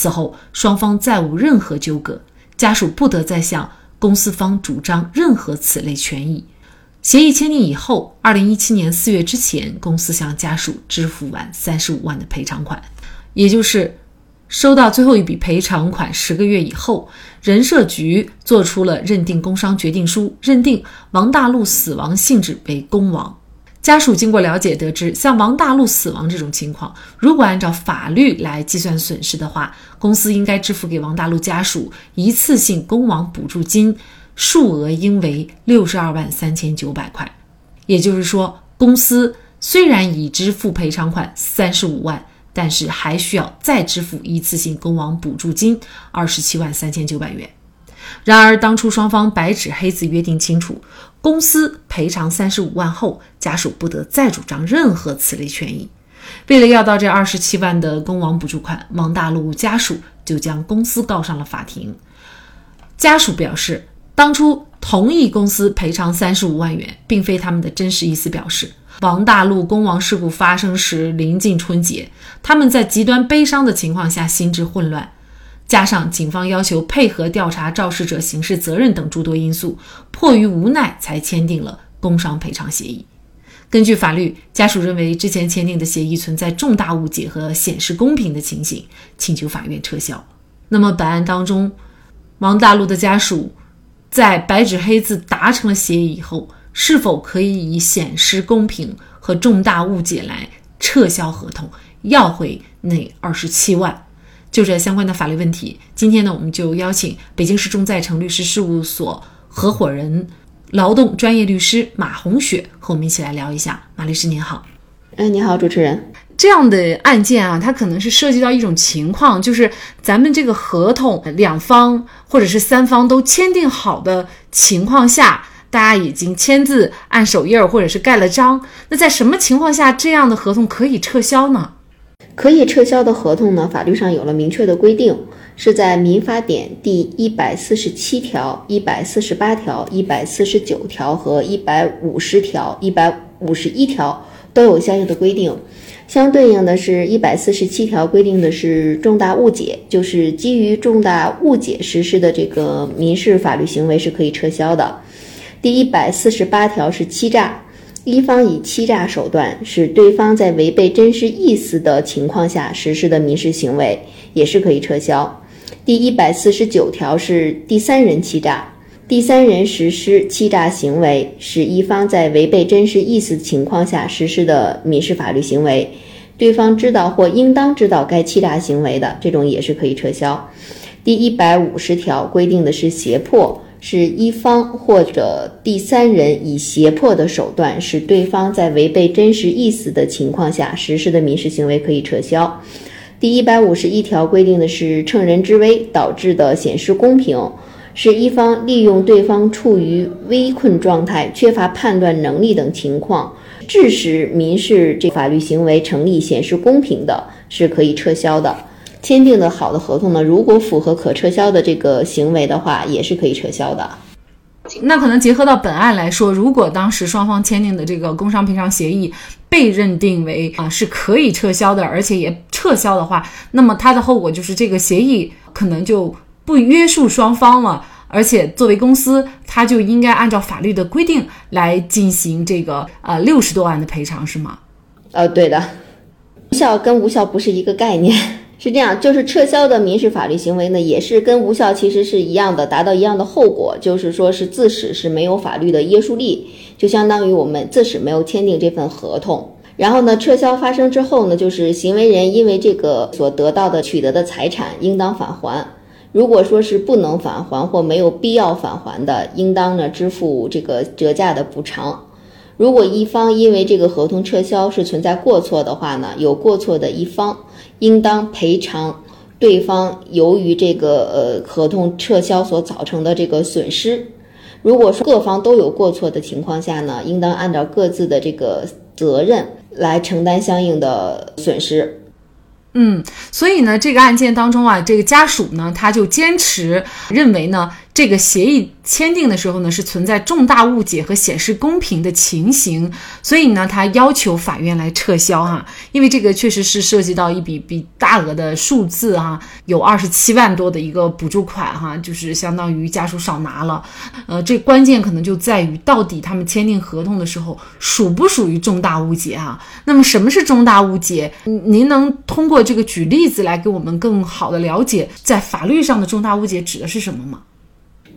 此后双方再无任何纠葛，家属不得再向公司方主张任何此类权益。协议签订以后，二零一七年四月之前，公司向家属支付完三十五万的赔偿款，也就是收到最后一笔赔偿款十个月以后，人社局做出了认定工伤决定书，认定王大陆死亡性质为工亡。家属经过了解得知，像王大陆死亡这种情况，如果按照法律来计算损失的话，公司应该支付给王大陆家属一次性工亡补助金。数额应为六十二万三千九百块，也就是说，公司虽然已支付赔偿款三十五万，但是还需要再支付一次性工亡补助金二十七万三千九百元。然而，当初双方白纸黑字约定清楚，公司赔偿三十五万后，家属不得再主张任何此类权益。为了要到这二十七万的工亡补助款，王大陆家属就将公司告上了法庭。家属表示。当初同意公司赔偿三十五万元，并非他们的真实意思表示。王大陆工亡事故发生时临近春节，他们在极端悲伤的情况下心智混乱，加上警方要求配合调查肇事者刑事责任等诸多因素，迫于无奈才签订了工伤赔偿协议。根据法律，家属认为之前签订的协议存在重大误解和显示公平的情形，请求法院撤销。那么本案当中，王大陆的家属。在白纸黑字达成了协议以后，是否可以以显失公平和重大误解来撤销合同，要回那二十七万？就这相关的法律问题，今天呢，我们就邀请北京市众在诚律师事务所合伙人、劳动专业律师马红雪和我们一起来聊一下。马律师您好，哎，你好，主持人。这样的案件啊，它可能是涉及到一种情况，就是咱们这个合同两方或者是三方都签订好的情况下，大家已经签字、按手印儿或者是盖了章。那在什么情况下这样的合同可以撤销呢？可以撤销的合同呢，法律上有了明确的规定，是在《民法典》第一百四十七条、一百四十八条、一百四十九条和一百五十条、一百五十一条都有相应的规定。相对应的是一百四十七条规定的是重大误解，就是基于重大误解实施的这个民事法律行为是可以撤销的。第一百四十八条是欺诈，一方以欺诈手段使对方在违背真实意思的情况下实施的民事行为，也是可以撤销。第一百四十九条是第三人欺诈。第三人实施欺诈行为，使一方在违背真实意思情况下实施的民事法律行为，对方知道或应当知道该欺诈行为的，这种也是可以撤销。第一百五十条规定的是胁迫，是一方或者第三人以胁迫的手段使对方在违背真实意思的情况下实施的民事行为可以撤销。第一百五十一条规定的是乘人之危导致的显示公平。是一方利用对方处于危困状态、缺乏判断能力等情况，致使民事这法律行为成立、显示公平的，是可以撤销的。签订的好的合同呢，如果符合可撤销的这个行为的话，也是可以撤销的。那可能结合到本案来说，如果当时双方签订的这个工伤赔偿协议被认定为啊是可以撤销的，而且也撤销的话，那么它的后果就是这个协议可能就。不约束双方了，而且作为公司，它就应该按照法律的规定来进行这个呃六十多万的赔偿，是吗？呃，对的，无效跟无效不是一个概念，是这样，就是撤销的民事法律行为呢，也是跟无效其实是一样的，达到一样的后果，就是说是自始是没有法律的约束力，就相当于我们自始没有签订这份合同，然后呢，撤销发生之后呢，就是行为人因为这个所得到的取得的财产应当返还。如果说是不能返还或没有必要返还的，应当呢支付这个折价的补偿。如果一方因为这个合同撤销是存在过错的话呢，有过错的一方应当赔偿对方由于这个呃合同撤销所造成的这个损失。如果说各方都有过错的情况下呢，应当按照各自的这个责任来承担相应的损失。嗯，所以呢，这个案件当中啊，这个家属呢，他就坚持认为呢。这个协议签订的时候呢，是存在重大误解和显示公平的情形，所以呢，他要求法院来撤销哈，因为这个确实是涉及到一笔比大额的数字哈，有二十七万多的一个补助款哈，就是相当于家属少拿了，呃，这关键可能就在于到底他们签订合同的时候属不属于重大误解啊？那么什么是重大误解？您能通过这个举例子来给我们更好的了解，在法律上的重大误解指的是什么吗？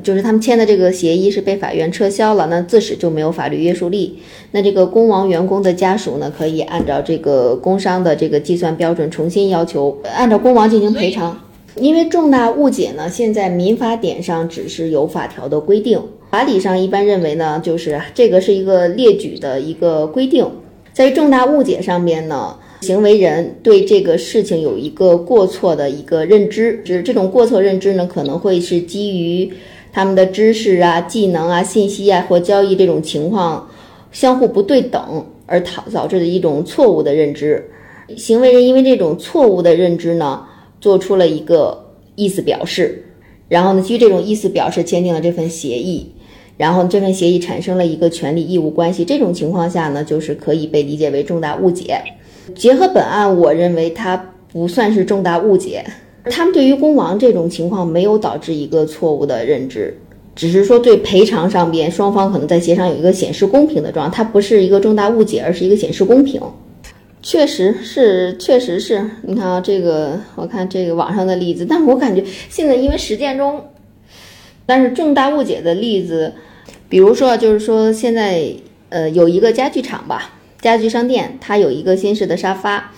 就是他们签的这个协议是被法院撤销了，那自始就没有法律约束力。那这个工亡员工的家属呢，可以按照这个工伤的这个计算标准重新要求，按照工亡进行赔偿。因为重大误解呢，现在民法典上只是有法条的规定，法理上一般认为呢，就是这个是一个列举的一个规定。在重大误解上面呢，行为人对这个事情有一个过错的一个认知，就是这种过错认知呢，可能会是基于。他们的知识啊、技能啊、信息啊或交易这种情况相互不对等，而导导致的一种错误的认知。行为人因为这种错误的认知呢，做出了一个意思表示，然后呢，基于这种意思表示签订了这份协议，然后这份协议产生了一个权利义务关系。这种情况下呢，就是可以被理解为重大误解。结合本案，我认为它不算是重大误解。他们对于工亡这种情况没有导致一个错误的认知，只是说对赔偿上边双方可能在协商有一个显示公平的状态，它不是一个重大误解，而是一个显示公平。确实是，确实是你看啊，这个我看这个网上的例子，但我感觉现在因为实践中，但是重大误解的例子，比如说就是说现在呃有一个家具厂吧，家具商店，它有一个新式的沙发。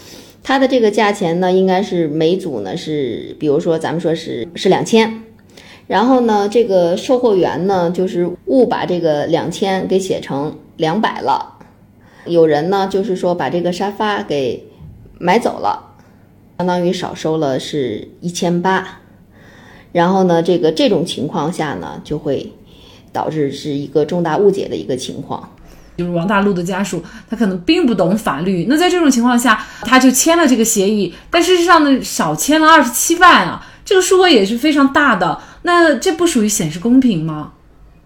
它的这个价钱呢，应该是每组呢是，比如说咱们说是是两千，然后呢，这个售货员呢就是误把这个两千给写成两百了，有人呢就是说把这个沙发给买走了，相当于少收了是一千八，然后呢，这个这种情况下呢，就会导致是一个重大误解的一个情况。就是王大陆的家属，他可能并不懂法律。那在这种情况下，他就签了这个协议，但事实上呢，少签了二十七万啊，这个数额也是非常大的。那这不属于显示公平吗？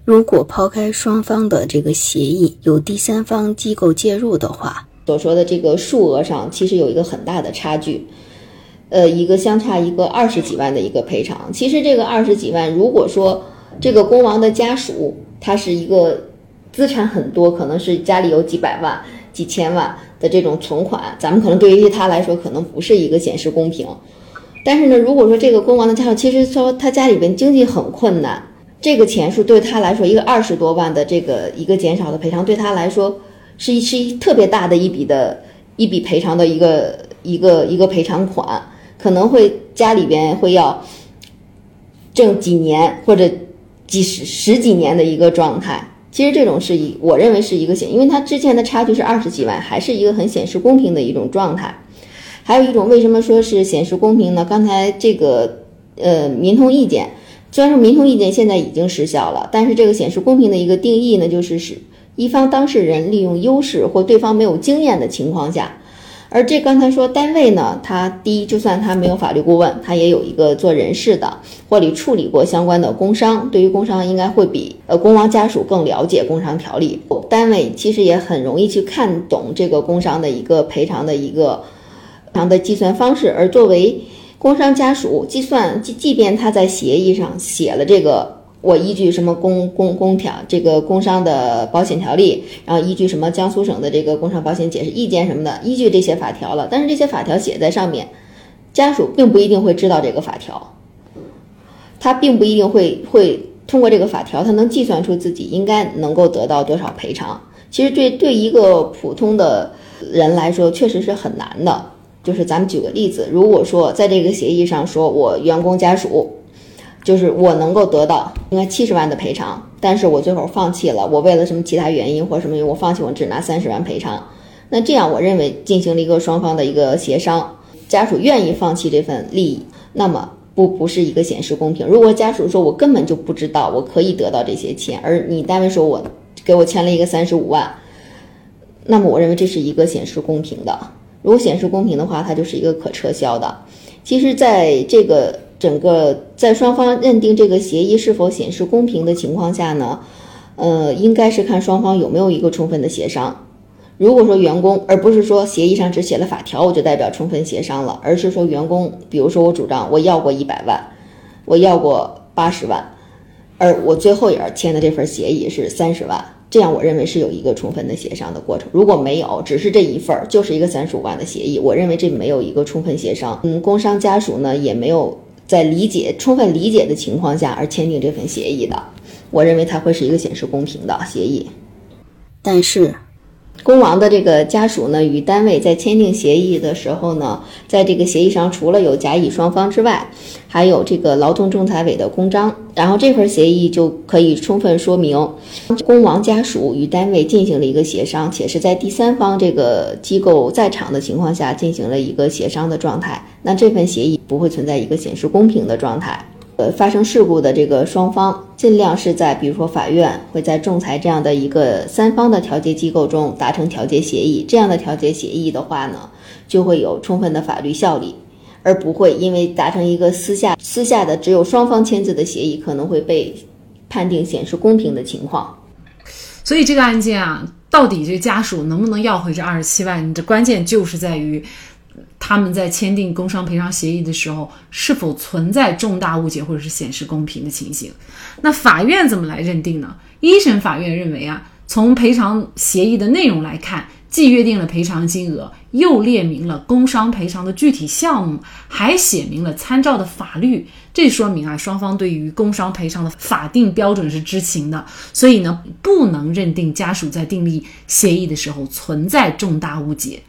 如果抛开双方的这个协议，有第三方机构介入的话，所说的这个数额上其实有一个很大的差距，呃，一个相差一个二十几万的一个赔偿。其实这个二十几万，如果说这个工亡的家属他是一个。资产很多，可能是家里有几百万、几千万的这种存款，咱们可能对于他来说，可能不是一个显示公平。但是呢，如果说这个工亡的家属，其实说他家里边经济很困难，这个钱数对他来说，一个二十多万的这个一个减少的赔偿，对他来说是一是一特别大的一笔的一笔赔偿的一个一个一个赔偿款，可能会家里边会要挣几年或者几十十几年的一个状态。其实这种是一，我认为是一个显，因为它之前的差距是二十几万，还是一个很显示公平的一种状态。还有一种，为什么说是显示公平呢？刚才这个呃民通意见，虽然说民通意见现在已经失效了，但是这个显示公平的一个定义呢，就是是一方当事人利用优势或对方没有经验的情况下。而这刚才说单位呢，他第一，就算他没有法律顾问，他也有一个做人事的，或者处理过相关的工伤，对于工伤应该会比呃工亡家属更了解工伤条例。单位其实也很容易去看懂这个工伤的一个赔偿的一个赔偿的计算方式。而作为工伤家属，计算即即便他在协议上写了这个。我依据什么工工工条这个工伤的保险条例，然后依据什么江苏省的这个工伤保险解释意见什么的，依据这些法条了。但是这些法条写在上面，家属并不一定会知道这个法条，他并不一定会会通过这个法条，他能计算出自己应该能够得到多少赔偿。其实对对一个普通的人来说，确实是很难的。就是咱们举个例子，如果说在这个协议上说我员工家属。就是我能够得到应该七十万的赔偿，但是我最后放弃了，我为了什么其他原因或者什么原因，我放弃，我只拿三十万赔偿。那这样，我认为进行了一个双方的一个协商，家属愿意放弃这份利益，那么不不是一个显示公平。如果家属说我根本就不知道我可以得到这些钱，而你单位说我给我签了一个三十五万，那么我认为这是一个显示公平的。如果显示公平的话，它就是一个可撤销的。其实，在这个。整个在双方认定这个协议是否显示公平的情况下呢，呃，应该是看双方有没有一个充分的协商。如果说员工，而不是说协议上只写了法条，我就代表充分协商了，而是说员工，比如说我主张我要过一百万，我要过八十万，而我最后也是签的这份协议是三十万，这样我认为是有一个充分的协商的过程。如果没有，只是这一份儿就是一个三十五万的协议，我认为这没有一个充分协商。嗯，工商家属呢也没有在理解充分理解的情况下而签订这份协议的，我认为它会是一个显示公平的协议。但是。工亡的这个家属呢，与单位在签订协议的时候呢，在这个协议上除了有甲乙双方之外，还有这个劳动仲裁委的公章，然后这份协议就可以充分说明，工亡家属与单位进行了一个协商，且是在第三方这个机构在场的情况下进行了一个协商的状态，那这份协议不会存在一个显示公平的状态。呃，发生事故的这个双方，尽量是在比如说法院会在仲裁这样的一个三方的调解机构中达成调解协议。这样的调解协议的话呢，就会有充分的法律效力，而不会因为达成一个私下私下的只有双方签字的协议，可能会被判定显示公平的情况。所以这个案件啊，到底这家属能不能要回这二十七万？这关键就是在于。他们在签订工伤赔偿协议的时候，是否存在重大误解或者是显示公平的情形？那法院怎么来认定呢？一审法院认为啊，从赔偿协议的内容来看，既约定了赔偿金额，又列明了工伤赔偿的具体项目，还写明了参照的法律，这说明啊，双方对于工伤赔偿的法定标准是知情的，所以呢，不能认定家属在订立协议的时候存在重大误解。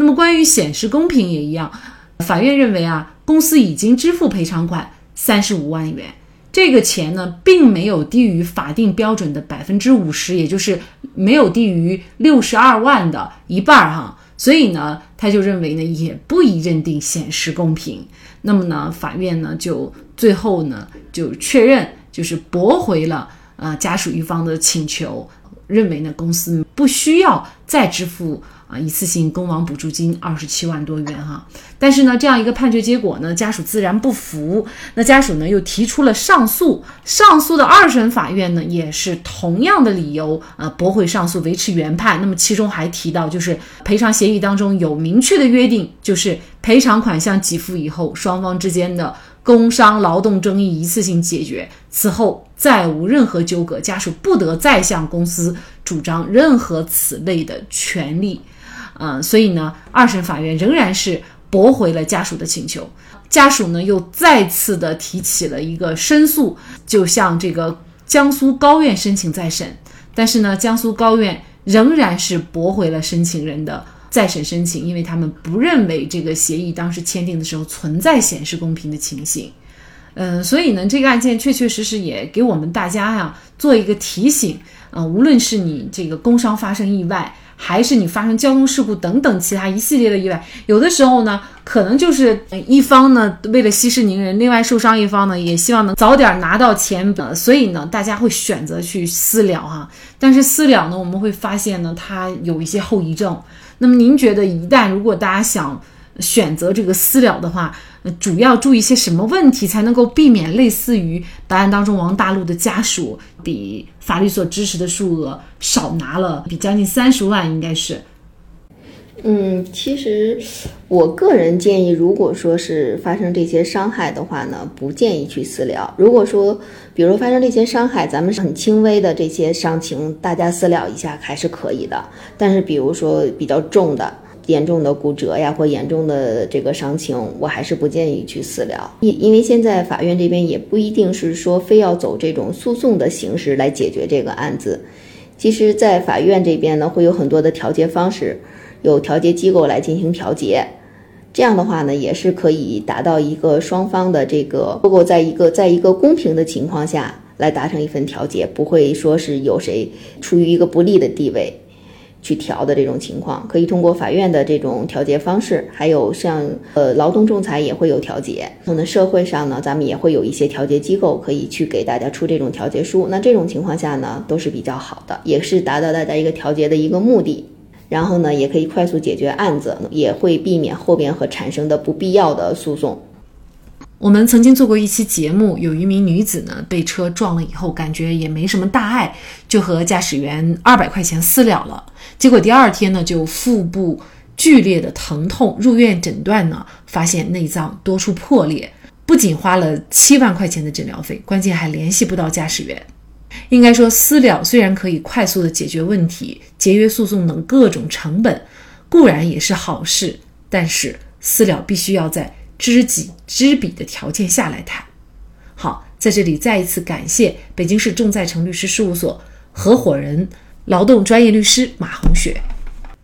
那么关于显示公平也一样，法院认为啊，公司已经支付赔偿款三十五万元，这个钱呢，并没有低于法定标准的百分之五十，也就是没有低于六十二万的一半儿哈，所以呢，他就认为呢，也不宜认定显示公平。那么呢，法院呢就最后呢就确认，就是驳回了呃家属一方的请求，认为呢公司不需要再支付。啊，一次性工亡补助金二十七万多元哈，但是呢，这样一个判决结果呢，家属自然不服。那家属呢又提出了上诉，上诉的二审法院呢也是同样的理由，呃，驳回上诉，维持原判。那么其中还提到，就是赔偿协议当中有明确的约定，就是赔偿款项给付以后，双方之间的工伤劳动争议一次性解决，此后再无任何纠葛，家属不得再向公司主张任何此类的权利。嗯，所以呢，二审法院仍然是驳回了家属的请求，家属呢又再次的提起了一个申诉，就向这个江苏高院申请再审，但是呢，江苏高院仍然是驳回了申请人的再审申请，因为他们不认为这个协议当时签订的时候存在显示公平的情形。嗯，所以呢，这个案件确确实实也给我们大家呀做一个提醒，嗯，无论是你这个工伤发生意外。还是你发生交通事故等等其他一系列的意外，有的时候呢，可能就是一方呢为了息事宁人，另外受伤一方呢也希望能早点拿到钱，所以呢大家会选择去私了哈。但是私了呢，我们会发现呢它有一些后遗症。那么您觉得一旦如果大家想选择这个私了的话，主要注意些什么问题，才能够避免类似于本案当中王大陆的家属比法律所支持的数额少拿了，比将近三十万，应该是。嗯，其实我个人建议，如果说是发生这些伤害的话呢，不建议去私了。如果说，比如发生这些伤害，咱们是很轻微的这些伤情，大家私了一下还是可以的。但是，比如说比较重的。严重的骨折呀，或严重的这个伤情，我还是不建议去私了。因因为现在法院这边也不一定是说非要走这种诉讼的形式来解决这个案子。其实，在法院这边呢，会有很多的调解方式，有调解机构来进行调解。这样的话呢，也是可以达到一个双方的这个，如果在一个在一个公平的情况下来达成一份调解，不会说是有谁处于一个不利的地位。去调的这种情况，可以通过法院的这种调解方式，还有像呃劳动仲裁也会有调解。可能社会上呢，咱们也会有一些调解机构可以去给大家出这种调解书。那这种情况下呢，都是比较好的，也是达到大家一个调解的一个目的。然后呢，也可以快速解决案子，也会避免后边和产生的不必要的诉讼。我们曾经做过一期节目，有一名女子呢被车撞了以后，感觉也没什么大碍，就和驾驶员二百块钱私了了。结果第二天呢，就腹部剧烈的疼痛，入院诊断呢，发现内脏多处破裂，不仅花了七万块钱的诊疗费，关键还联系不到驾驶员。应该说，私了虽然可以快速的解决问题，节约诉讼等各种成本，固然也是好事，但是私了必须要在。知己知彼的条件下来谈。好，在这里再一次感谢北京市众在成律师事务所合伙人、劳动专业律师马红雪。